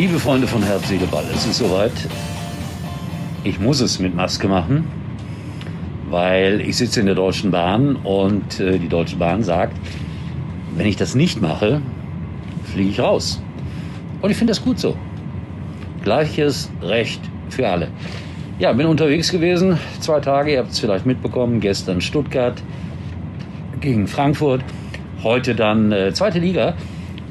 Liebe Freunde von Herz, Seele, Ball, es ist soweit. Ich muss es mit Maske machen, weil ich sitze in der Deutschen Bahn und äh, die Deutsche Bahn sagt, wenn ich das nicht mache, fliege ich raus. Und ich finde das gut so. Gleiches Recht für alle. Ja, bin unterwegs gewesen, zwei Tage, ihr habt es vielleicht mitbekommen, gestern Stuttgart gegen Frankfurt, heute dann äh, zweite Liga.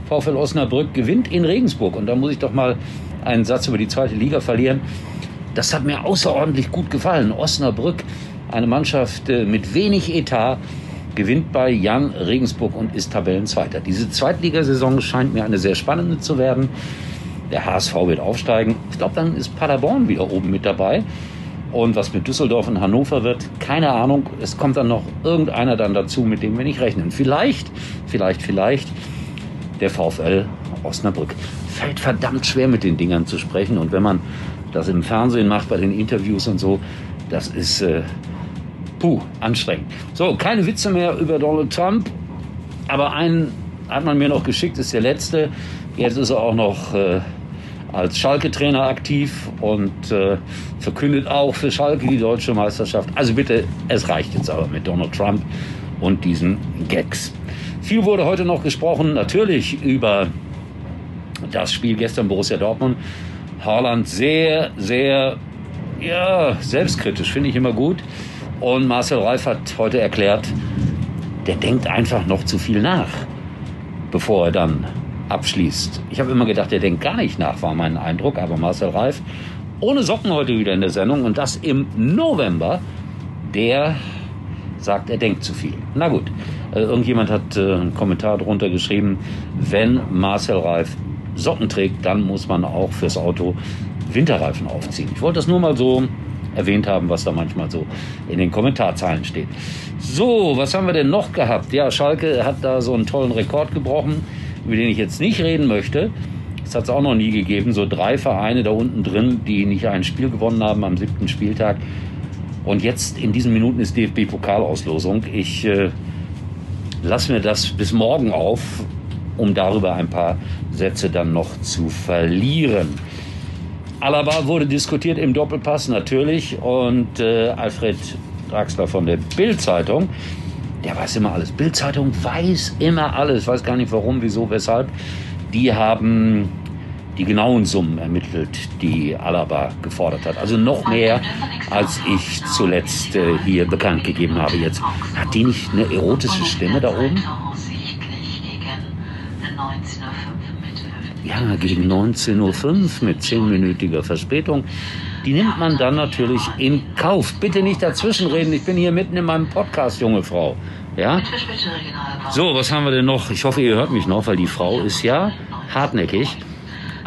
VfL Osnabrück gewinnt in Regensburg. Und da muss ich doch mal einen Satz über die zweite Liga verlieren. Das hat mir außerordentlich gut gefallen. Osnabrück, eine Mannschaft äh, mit wenig Etat, gewinnt bei Jan Regensburg und ist Tabellenzweiter. Diese Zweitligasaison scheint mir eine sehr spannende zu werden. Der HSV wird aufsteigen. Ich glaube, dann ist Paderborn wieder oben mit dabei. Und was mit Düsseldorf und Hannover wird, keine Ahnung. Es kommt dann noch irgendeiner dann dazu, mit dem wir nicht rechnen. Vielleicht, vielleicht, vielleicht der VfL Osnabrück. Fällt verdammt schwer mit den Dingern zu sprechen. Und wenn man das im Fernsehen macht, bei den Interviews und so, das ist äh, puh, anstrengend. So, keine Witze mehr über Donald Trump. Aber einen hat man mir noch geschickt, ist der letzte. Jetzt ist er auch noch äh, als Schalke-Trainer aktiv und äh, verkündet auch für Schalke die deutsche Meisterschaft. Also bitte, es reicht jetzt aber mit Donald Trump und diesen Gags. Viel wurde heute noch gesprochen, natürlich über das Spiel gestern Borussia Dortmund. Haaland sehr, sehr ja, selbstkritisch, finde ich immer gut. Und Marcel Reif hat heute erklärt, der denkt einfach noch zu viel nach, bevor er dann abschließt. Ich habe immer gedacht, der denkt gar nicht nach, war mein Eindruck. Aber Marcel Reif, ohne Socken heute wieder in der Sendung und das im November, der sagt, er denkt zu viel. Na gut, äh, irgendjemand hat äh, einen Kommentar drunter geschrieben, wenn Marcel Reif Socken trägt, dann muss man auch fürs Auto Winterreifen aufziehen. Ich wollte das nur mal so erwähnt haben, was da manchmal so in den Kommentarzeilen steht. So, was haben wir denn noch gehabt? Ja, Schalke hat da so einen tollen Rekord gebrochen, über den ich jetzt nicht reden möchte. Das hat es auch noch nie gegeben. So drei Vereine da unten drin, die nicht ein Spiel gewonnen haben am siebten Spieltag. Und jetzt in diesen Minuten ist DFB-Pokalauslosung. Ich äh, lasse mir das bis morgen auf, um darüber ein paar Sätze dann noch zu verlieren. Alaba wurde diskutiert im Doppelpass natürlich und äh, Alfred Draxler von der Bild-Zeitung, der weiß immer alles. Bild-Zeitung weiß immer alles, weiß gar nicht warum, wieso, weshalb. Die haben die genauen Summen ermittelt, die Alaba gefordert hat. Also noch mehr, als ich zuletzt äh, hier bekannt gegeben habe jetzt. Hat die nicht eine erotische Stimme da oben? Ja, gegen 19.05 Uhr mit zehnminütiger Verspätung. Die nimmt man dann natürlich in Kauf. Bitte nicht dazwischenreden, ich bin hier mitten in meinem Podcast, junge Frau. Ja? So, was haben wir denn noch? Ich hoffe, ihr hört mich noch, weil die Frau ist ja hartnäckig.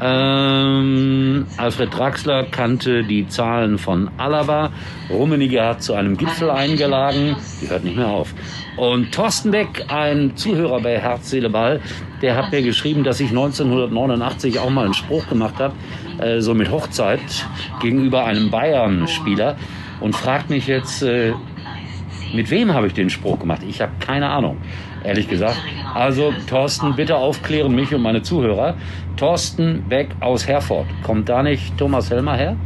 Ähm, Alfred Draxler kannte die Zahlen von Alaba. Rummenigge hat zu einem Gipfel eingeladen. Die hört nicht mehr auf. Und Thorsten Beck, ein Zuhörer bei Herz, Seele, Ball, der hat mir geschrieben, dass ich 1989 auch mal einen Spruch gemacht habe, äh, so mit Hochzeit gegenüber einem Bayern-Spieler und fragt mich jetzt, äh, mit wem habe ich den Spruch gemacht? Ich habe keine Ahnung ehrlich gesagt. Also Thorsten, bitte aufklären mich und meine Zuhörer. Thorsten Beck aus Herford. Kommt da nicht Thomas Helmer her?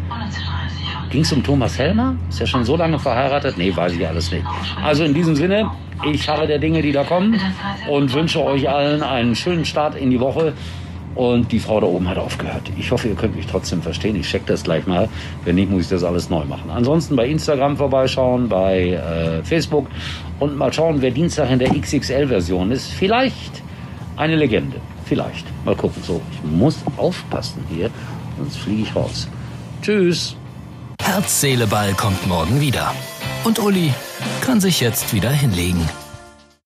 Ging es um Thomas Helmer? Ist er schon so lange verheiratet? Nee, weiß ich alles nicht. Also in diesem Sinne, ich harre der Dinge, die da kommen und wünsche euch allen einen schönen Start in die Woche. Und die Frau da oben hat aufgehört. Ich hoffe, ihr könnt mich trotzdem verstehen. Ich check das gleich mal. Wenn nicht, muss ich das alles neu machen. Ansonsten bei Instagram vorbeischauen, bei äh, Facebook und mal schauen, wer Dienstag in der XXL-Version ist. Vielleicht eine Legende. Vielleicht. Mal gucken. So, ich muss aufpassen hier, sonst fliege ich raus. Tschüss. Herz, Seele, Ball kommt morgen wieder. Und Uli kann sich jetzt wieder hinlegen.